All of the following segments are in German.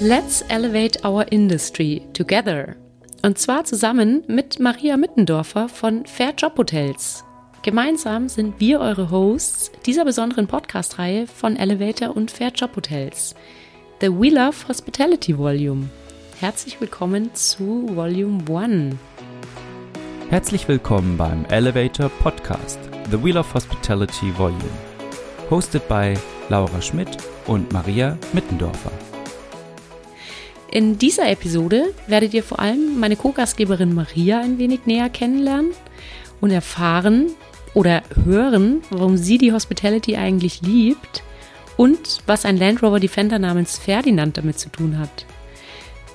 Let's elevate our industry together. Und zwar zusammen mit Maria Mittendorfer von Fair Job Hotels. Gemeinsam sind wir eure Hosts dieser besonderen Podcast-Reihe von Elevator und Fair Job Hotels. The We Love Hospitality Volume. Herzlich willkommen zu Volume 1. Herzlich willkommen beim Elevator Podcast, The Wheel of Hospitality Volume. Hosted by Laura Schmidt und Maria Mittendorfer. In dieser Episode werdet ihr vor allem meine Co-Gastgeberin Maria ein wenig näher kennenlernen und erfahren oder hören, warum sie die Hospitality eigentlich liebt und was ein Land Rover Defender namens Ferdinand damit zu tun hat.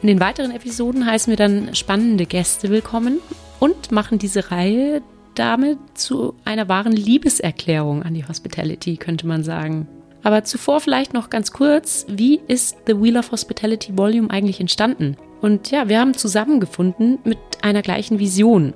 In den weiteren Episoden heißen wir dann spannende Gäste willkommen und machen diese Reihe damit zu einer wahren Liebeserklärung an die Hospitality, könnte man sagen. Aber zuvor vielleicht noch ganz kurz, wie ist The Wheel of Hospitality Volume eigentlich entstanden? Und ja, wir haben zusammengefunden mit einer gleichen Vision.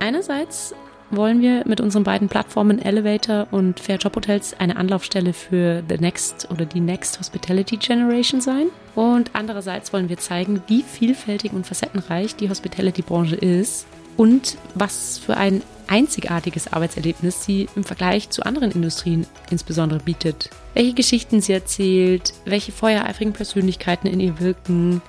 Einerseits wollen wir mit unseren beiden Plattformen Elevator und Fair Job Hotels eine Anlaufstelle für The Next oder die Next Hospitality Generation sein. Und andererseits wollen wir zeigen, wie vielfältig und facettenreich die Hospitality-Branche ist und was für ein einzigartiges Arbeitserlebnis sie im Vergleich zu anderen Industrien insbesondere bietet. Welche Geschichten sie erzählt, welche feuereifrigen Persönlichkeiten in ihr wirken,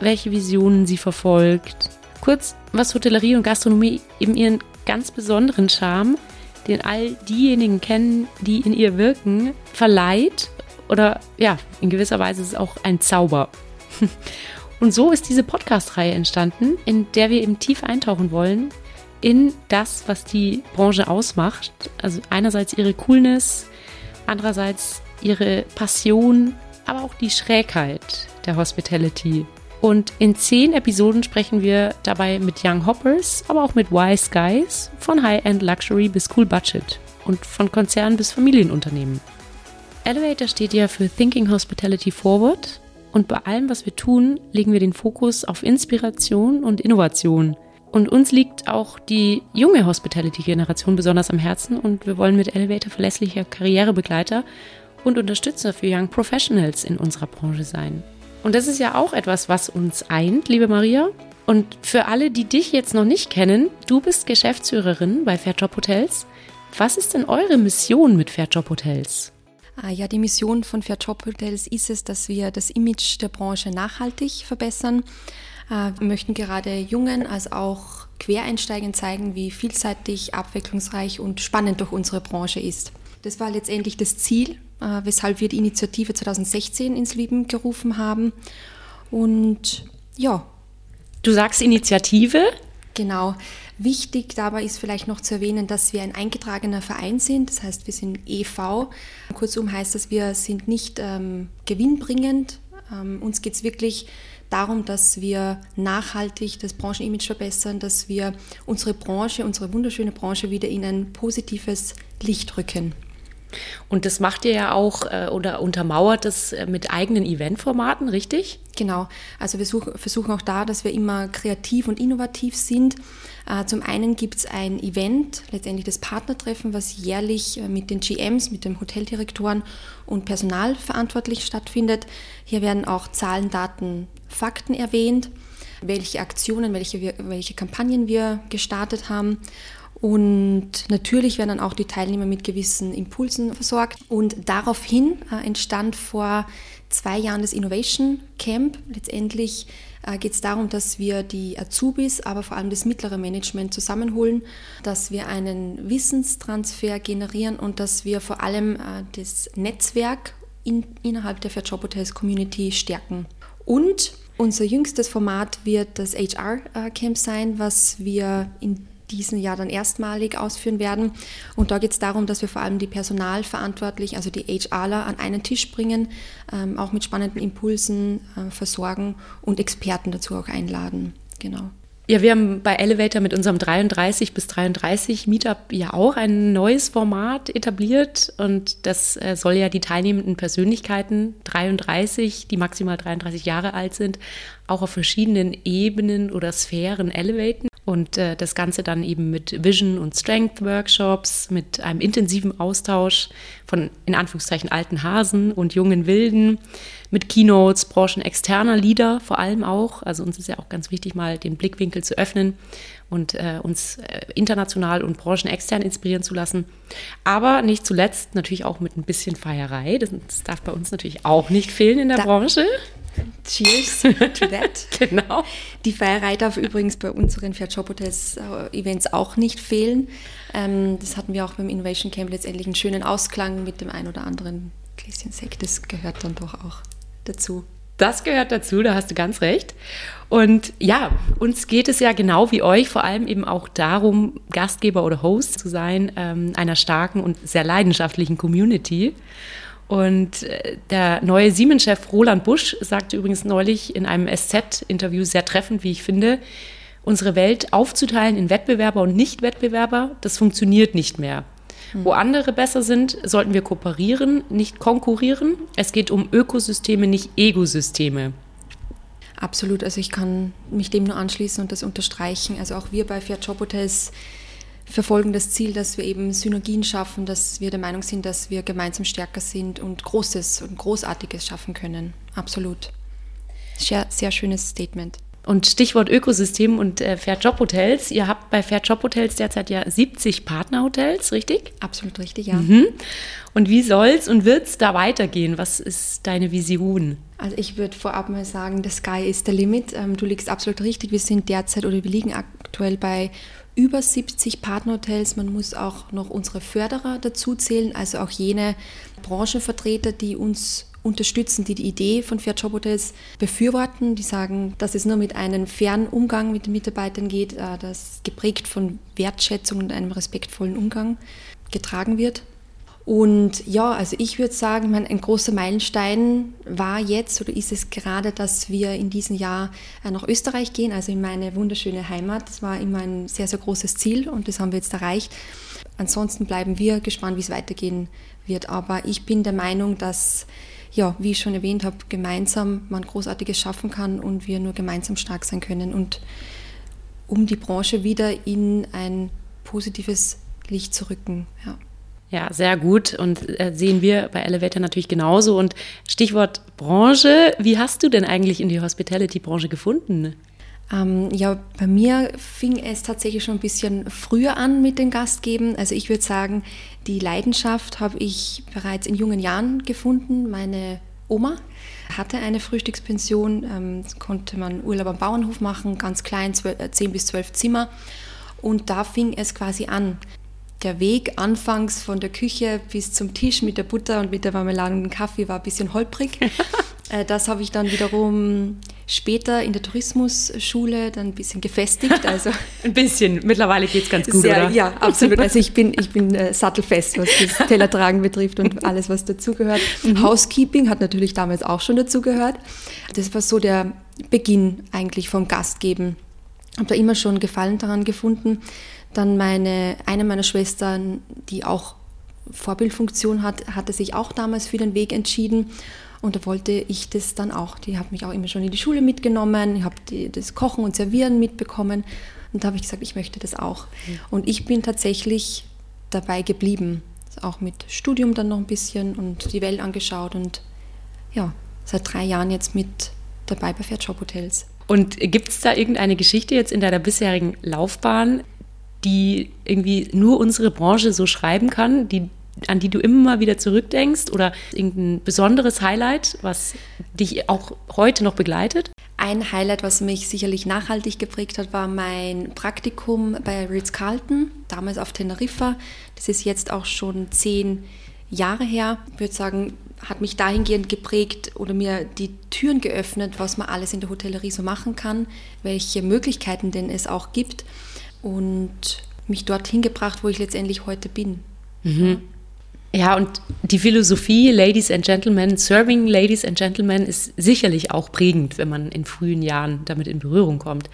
welche Visionen sie verfolgt. Kurz, was Hotellerie und Gastronomie eben ihren ganz besonderen Charme, den all diejenigen kennen, die in ihr wirken, verleiht. Oder ja, in gewisser Weise ist es auch ein Zauber. Und so ist diese Podcast-Reihe entstanden, in der wir eben tief eintauchen wollen in das, was die Branche ausmacht. Also einerseits ihre Coolness, andererseits ihre Passion, aber auch die Schrägheit der Hospitality. Und in zehn Episoden sprechen wir dabei mit Young Hoppers, aber auch mit Wise Guys, von High-End Luxury bis Cool Budget und von Konzernen bis Familienunternehmen. Elevator steht ja für Thinking Hospitality Forward und bei allem, was wir tun, legen wir den Fokus auf Inspiration und Innovation – und uns liegt auch die junge Hospitality-Generation besonders am Herzen und wir wollen mit Elevator verlässlicher Karrierebegleiter und Unterstützer für Young Professionals in unserer Branche sein. Und das ist ja auch etwas, was uns eint, liebe Maria. Und für alle, die dich jetzt noch nicht kennen, du bist Geschäftsführerin bei Fairjob Hotels. Was ist denn eure Mission mit Fairjob Hotels? Ah, ja, die Mission von Fairjob Hotels ist es, dass wir das Image der Branche nachhaltig verbessern äh, wir möchten gerade Jungen als auch Quereinsteigern zeigen, wie vielseitig, abwechslungsreich und spannend doch unsere Branche ist. Das war letztendlich das Ziel, äh, weshalb wir die Initiative 2016 ins Leben gerufen haben. Und ja. Du sagst Initiative? Genau. Wichtig dabei ist vielleicht noch zu erwähnen, dass wir ein eingetragener Verein sind. Das heißt, wir sind EV. Kurzum heißt das, wir sind nicht ähm, gewinnbringend. Ähm, uns geht es wirklich darum, dass wir nachhaltig das Branchenimage verbessern, dass wir unsere Branche, unsere wunderschöne Branche wieder in ein positives Licht rücken. Und das macht ihr ja auch äh, oder untermauert das äh, mit eigenen Eventformaten, richtig? Genau. Also wir such, versuchen auch da, dass wir immer kreativ und innovativ sind. Äh, zum einen gibt es ein Event, letztendlich das Partnertreffen, was jährlich äh, mit den GMs, mit den Hoteldirektoren und Personal verantwortlich stattfindet. Hier werden auch Zahlen, Daten, Fakten erwähnt, welche Aktionen, welche, welche Kampagnen wir gestartet haben. Und natürlich werden dann auch die Teilnehmer mit gewissen Impulsen versorgt. Und daraufhin äh, entstand vor zwei Jahren das Innovation Camp. Letztendlich äh, geht es darum, dass wir die Azubis, aber vor allem das mittlere Management zusammenholen, dass wir einen Wissenstransfer generieren und dass wir vor allem äh, das Netzwerk in, innerhalb der Fair Job Hotels Community stärken. Und unser jüngstes Format wird das HR-Camp sein, was wir in diesem Jahr dann erstmalig ausführen werden. Und da geht es darum, dass wir vor allem die Personalverantwortlichen, also die HRler, an einen Tisch bringen, ähm, auch mit spannenden Impulsen äh, versorgen und Experten dazu auch einladen. Genau. Ja, wir haben bei Elevator mit unserem 33 bis 33 Meetup ja auch ein neues Format etabliert und das äh, soll ja die teilnehmenden Persönlichkeiten 33, die maximal 33 Jahre alt sind, auch auf verschiedenen Ebenen oder Sphären elevaten. Und äh, das Ganze dann eben mit Vision- und Strength-Workshops, mit einem intensiven Austausch von in Anführungszeichen alten Hasen und jungen Wilden, mit Keynotes, branchenexterner Leader vor allem auch. Also uns ist ja auch ganz wichtig, mal den Blickwinkel zu öffnen und äh, uns äh, international und branchenextern inspirieren zu lassen. Aber nicht zuletzt natürlich auch mit ein bisschen Feierei. Das, das darf bei uns natürlich auch nicht fehlen in der da Branche. Cheers to that. genau. Die Feierei darf übrigens bei unseren Fair Job Hotels äh, Events auch nicht fehlen. Ähm, das hatten wir auch beim Innovation Camp letztendlich einen schönen Ausklang mit dem ein oder anderen Gläschen Sekt. Das gehört dann doch auch dazu. Das gehört dazu, da hast du ganz recht. Und ja, uns geht es ja genau wie euch vor allem eben auch darum, Gastgeber oder Host zu sein ähm, einer starken und sehr leidenschaftlichen Community. Und äh, der neue Siemens-Chef Roland Busch sagte übrigens neulich in einem SZ-Interview sehr treffend, wie ich finde, unsere Welt aufzuteilen in Wettbewerber und Nicht-Wettbewerber, das funktioniert nicht mehr. Wo andere besser sind, sollten wir kooperieren, nicht konkurrieren. Es geht um Ökosysteme, nicht Egosysteme. Absolut, also ich kann mich dem nur anschließen und das unterstreichen. Also auch wir bei Fair Job Hotels verfolgen das Ziel, dass wir eben Synergien schaffen, dass wir der Meinung sind, dass wir gemeinsam stärker sind und Großes und Großartiges schaffen können. Absolut. Sehr, sehr schönes Statement. Und Stichwort Ökosystem und äh, Fair Job Hotels. Ihr habt bei Fair Job Hotels derzeit ja 70 Partnerhotels, richtig? Absolut richtig, ja. Mhm. Und wie soll es und wird es da weitergehen? Was ist deine Vision? Also ich würde vorab mal sagen, the sky is the limit. Ähm, du liegst absolut richtig. Wir sind derzeit oder wir liegen aktuell bei über 70 Partnerhotels. Man muss auch noch unsere Förderer dazu zählen, also auch jene Branchenvertreter, die uns unterstützen, die die Idee von Fair Job Hotels befürworten. Die sagen, dass es nur mit einem fairen Umgang mit den Mitarbeitern geht, äh, das geprägt von Wertschätzung und einem respektvollen Umgang getragen wird. Und ja, also ich würde sagen, ein großer Meilenstein war jetzt oder ist es gerade, dass wir in diesem Jahr äh, nach Österreich gehen, also in meine wunderschöne Heimat. Das war immer ein sehr, sehr großes Ziel und das haben wir jetzt erreicht. Ansonsten bleiben wir gespannt, wie es weitergehen wird. Aber ich bin der Meinung, dass ja, wie ich schon erwähnt habe, gemeinsam man Großartiges schaffen kann und wir nur gemeinsam stark sein können und um die Branche wieder in ein positives Licht zu rücken. Ja. Ja, sehr gut. Und äh, sehen wir bei Elevator natürlich genauso. Und Stichwort Branche, wie hast du denn eigentlich in die Hospitality-Branche gefunden? Ähm, ja, bei mir fing es tatsächlich schon ein bisschen früher an mit dem Gastgeben. Also ich würde sagen, die Leidenschaft habe ich bereits in jungen Jahren gefunden. Meine Oma hatte eine Frühstückspension, ähm, konnte man Urlaub am Bauernhof machen, ganz klein, 12, 10 äh, bis 12 Zimmer. Und da fing es quasi an. Der Weg anfangs von der Küche bis zum Tisch mit der Butter und mit der Marmelade und dem Kaffee war ein bisschen holprig. Äh, das habe ich dann wiederum später in der Tourismusschule dann ein bisschen gefestigt. Also ein bisschen, mittlerweile geht es ganz gut, sehr, oder? Ja, absolut. Also ich bin, ich bin äh, sattelfest, was das Tellertragen betrifft und alles, was dazugehört. Mhm. Housekeeping hat natürlich damals auch schon dazugehört. Das war so der Beginn eigentlich vom Gastgeben. Habe da immer schon Gefallen daran gefunden. Dann meine, eine meiner Schwestern, die auch Vorbildfunktion hat, hatte sich auch damals für den Weg entschieden und da wollte ich das dann auch. Die hat mich auch immer schon in die Schule mitgenommen, ich habe das Kochen und Servieren mitbekommen. Und da habe ich gesagt, ich möchte das auch. Mhm. Und ich bin tatsächlich dabei geblieben. Auch mit Studium dann noch ein bisschen und die Welt angeschaut und ja, seit drei Jahren jetzt mit dabei bei Fair Job Hotels. Und gibt es da irgendeine Geschichte jetzt in deiner bisherigen Laufbahn, die irgendwie nur unsere Branche so schreiben kann, die an die du immer wieder zurückdenkst oder irgendein besonderes Highlight, was dich auch heute noch begleitet? Ein Highlight, was mich sicherlich nachhaltig geprägt hat, war mein Praktikum bei Ritz-Carlton, damals auf Teneriffa. Das ist jetzt auch schon zehn Jahre her. Ich würde sagen, hat mich dahingehend geprägt oder mir die Türen geöffnet, was man alles in der Hotellerie so machen kann, welche Möglichkeiten denn es auch gibt und mich dorthin gebracht, wo ich letztendlich heute bin. Mhm. Ja, und die Philosophie Ladies and Gentlemen, Serving Ladies and Gentlemen ist sicherlich auch prägend, wenn man in frühen Jahren damit in Berührung kommt.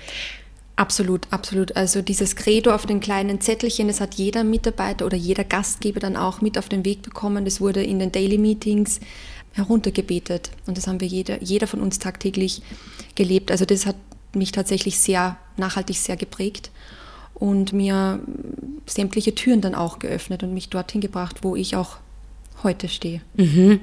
Absolut, absolut. Also dieses Credo auf den kleinen Zettelchen, das hat jeder Mitarbeiter oder jeder Gastgeber dann auch mit auf den Weg bekommen. Das wurde in den Daily Meetings heruntergebetet und das haben wir jeder, jeder von uns tagtäglich gelebt. Also das hat mich tatsächlich sehr nachhaltig sehr geprägt und mir sämtliche Türen dann auch geöffnet und mich dorthin gebracht, wo ich auch heute stehe. Mhm.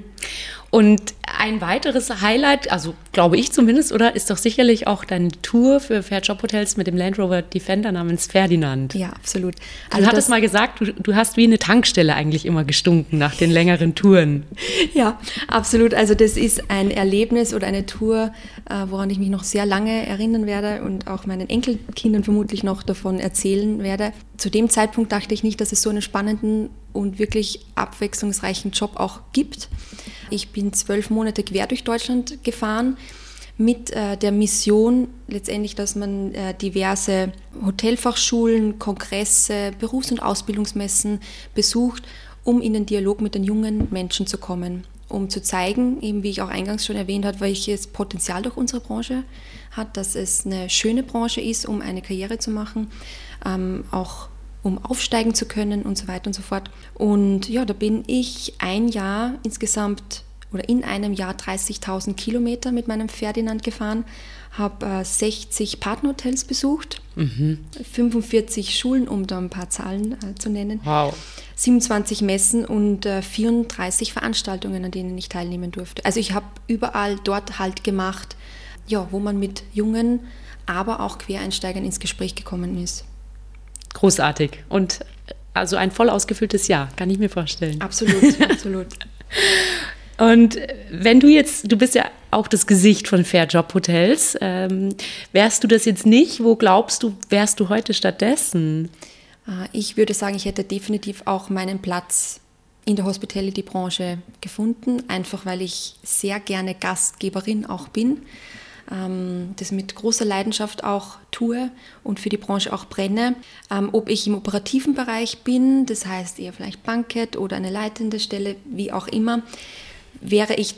Und ein weiteres Highlight, also glaube ich zumindest, oder ist doch sicherlich auch deine Tour für Fair Job Hotels mit dem Land Rover Defender namens Ferdinand. Ja, absolut. Also du hattest mal gesagt, du, du hast wie eine Tankstelle eigentlich immer gestunken nach den längeren Touren. Ja, absolut. Also das ist ein Erlebnis oder eine Tour, äh, woran ich mich noch sehr lange erinnern werde und auch meinen Enkelkindern vermutlich noch davon erzählen werde. Zu dem Zeitpunkt dachte ich nicht, dass es so einen spannenden und wirklich abwechslungsreichen Job auch gibt. Ich bin zwölf Monate quer durch Deutschland gefahren mit äh, der Mission letztendlich, dass man äh, diverse Hotelfachschulen, Kongresse, Berufs- und Ausbildungsmessen besucht, um in den Dialog mit den jungen Menschen zu kommen, um zu zeigen, eben wie ich auch eingangs schon erwähnt habe, welches Potenzial durch unsere Branche hat, dass es eine schöne Branche ist, um eine Karriere zu machen, ähm, auch um aufsteigen zu können und so weiter und so fort. Und ja, da bin ich ein Jahr insgesamt oder in einem Jahr 30.000 Kilometer mit meinem Ferdinand gefahren, habe äh, 60 Partnerhotels besucht, mhm. 45 Schulen, um da ein paar Zahlen äh, zu nennen, wow. 27 Messen und äh, 34 Veranstaltungen, an denen ich teilnehmen durfte. Also ich habe überall dort halt gemacht, ja, wo man mit jungen, aber auch Quereinsteigern ins Gespräch gekommen ist. Großartig. Und also ein voll ausgefülltes Jahr, kann ich mir vorstellen. Absolut, absolut. Und wenn du jetzt, du bist ja auch das Gesicht von Fair Job Hotels, ähm, wärst du das jetzt nicht, wo glaubst du, wärst du heute stattdessen? Äh, ich würde sagen, ich hätte definitiv auch meinen Platz in der Hospitality-Branche gefunden, einfach weil ich sehr gerne Gastgeberin auch bin das mit großer Leidenschaft auch tue und für die Branche auch brenne. Ähm, ob ich im operativen Bereich bin, das heißt eher vielleicht Bankett oder eine leitende Stelle, wie auch immer, wäre ich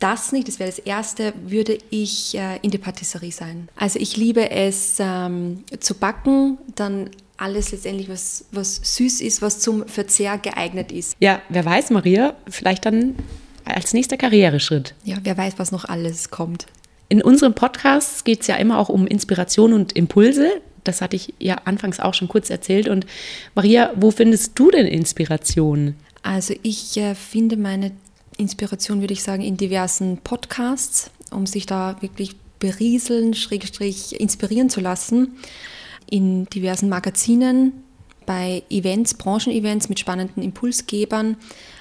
das nicht, das wäre das Erste, würde ich äh, in der Patisserie sein. Also ich liebe es ähm, zu backen, dann alles letztendlich, was, was süß ist, was zum Verzehr geeignet ist. Ja, wer weiß, Maria, vielleicht dann als nächster Karriereschritt. Ja, wer weiß, was noch alles kommt. In unserem Podcast geht es ja immer auch um Inspiration und Impulse. Das hatte ich ja anfangs auch schon kurz erzählt. Und Maria, wo findest du denn Inspiration? Also ich äh, finde meine Inspiration, würde ich sagen, in diversen Podcasts, um sich da wirklich berieseln, schrägstrich inspirieren zu lassen. In diversen Magazinen, bei Events, Branchenevents mit spannenden Impulsgebern.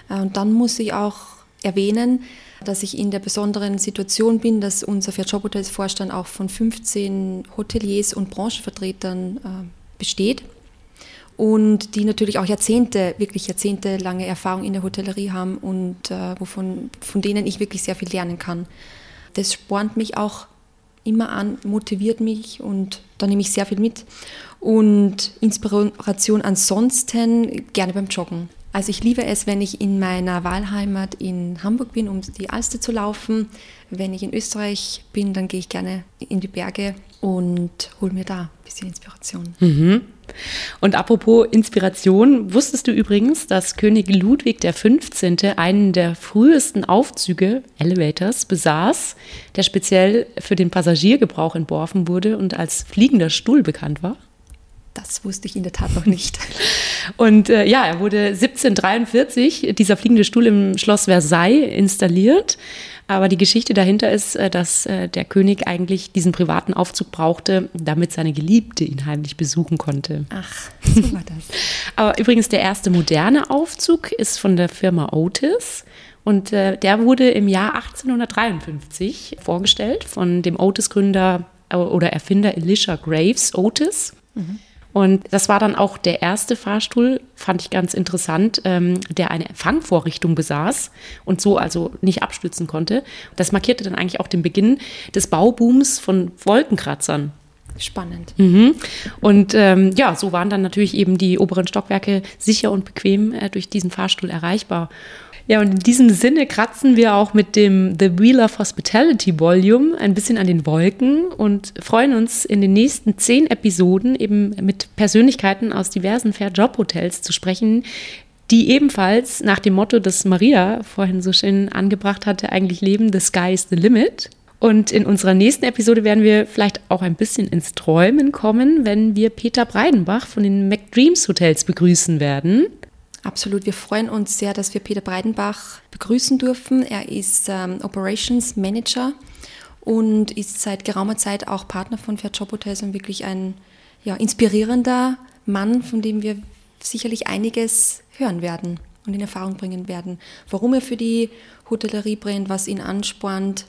Äh, und dann muss ich auch erwähnen, dass ich in der besonderen Situation bin, dass unser Fair Job Hotels Vorstand auch von 15 Hoteliers und Branchenvertretern äh, besteht und die natürlich auch Jahrzehnte, wirklich jahrzehntelange Erfahrung in der Hotellerie haben und äh, wovon, von denen ich wirklich sehr viel lernen kann. Das spornt mich auch immer an, motiviert mich und da nehme ich sehr viel mit. Und Inspiration ansonsten gerne beim Joggen. Also ich liebe es, wenn ich in meiner Wahlheimat in Hamburg bin, um die Alster zu laufen. Wenn ich in Österreich bin, dann gehe ich gerne in die Berge und hole mir da ein bisschen Inspiration. Mhm. Und apropos Inspiration, wusstest du übrigens, dass König Ludwig XV. einen der frühesten Aufzüge, Elevators, besaß, der speziell für den Passagiergebrauch entworfen wurde und als fliegender Stuhl bekannt war? Das wusste ich in der Tat noch nicht. Und äh, ja, er wurde 1743, dieser fliegende Stuhl im Schloss Versailles installiert. Aber die Geschichte dahinter ist, äh, dass äh, der König eigentlich diesen privaten Aufzug brauchte, damit seine Geliebte ihn heimlich besuchen konnte. Ach, so war das. Aber übrigens der erste moderne Aufzug ist von der Firma Otis. Und äh, der wurde im Jahr 1853 vorgestellt von dem Otis-Gründer oder Erfinder Elisha Graves Otis. Mhm. Und das war dann auch der erste Fahrstuhl, fand ich ganz interessant, ähm, der eine Fangvorrichtung besaß und so also nicht abstützen konnte. Das markierte dann eigentlich auch den Beginn des Baubooms von Wolkenkratzern. Spannend. Mhm. Und ähm, ja, so waren dann natürlich eben die oberen Stockwerke sicher und bequem äh, durch diesen Fahrstuhl erreichbar. Ja, und in diesem Sinne kratzen wir auch mit dem The Wheel of Hospitality Volume ein bisschen an den Wolken und freuen uns in den nächsten zehn Episoden eben mit Persönlichkeiten aus diversen Fair Job Hotels zu sprechen, die ebenfalls nach dem Motto, das Maria vorhin so schön angebracht hatte, eigentlich leben, the sky is the limit. Und in unserer nächsten Episode werden wir vielleicht auch ein bisschen ins Träumen kommen, wenn wir Peter Breidenbach von den McDreams Hotels begrüßen werden. Absolut. Wir freuen uns sehr, dass wir Peter Breidenbach begrüßen dürfen. Er ist ähm, Operations Manager und ist seit geraumer Zeit auch Partner von Fair Job Hotels und wirklich ein ja, inspirierender Mann, von dem wir sicherlich einiges hören werden und in Erfahrung bringen werden. Warum er für die Hotellerie brennt, was ihn anspornt,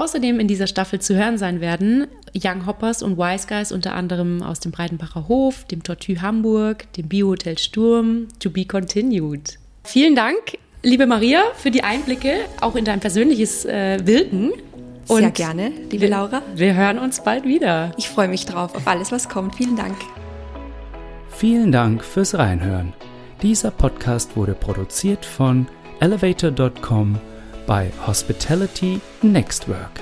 Außerdem in dieser Staffel zu hören sein werden Young Hoppers und Wise Guys unter anderem aus dem Breidenbacher Hof, dem Tortue Hamburg, dem Biohotel Sturm, to be continued. Vielen Dank, liebe Maria, für die Einblicke auch in dein persönliches äh, Wirken. Und Sehr gerne, liebe wir, Laura. Wir hören uns bald wieder. Ich freue mich drauf, auf alles, was kommt. Vielen Dank. Vielen Dank fürs Reinhören. Dieser Podcast wurde produziert von elevator.com bei Hospitality Next Work.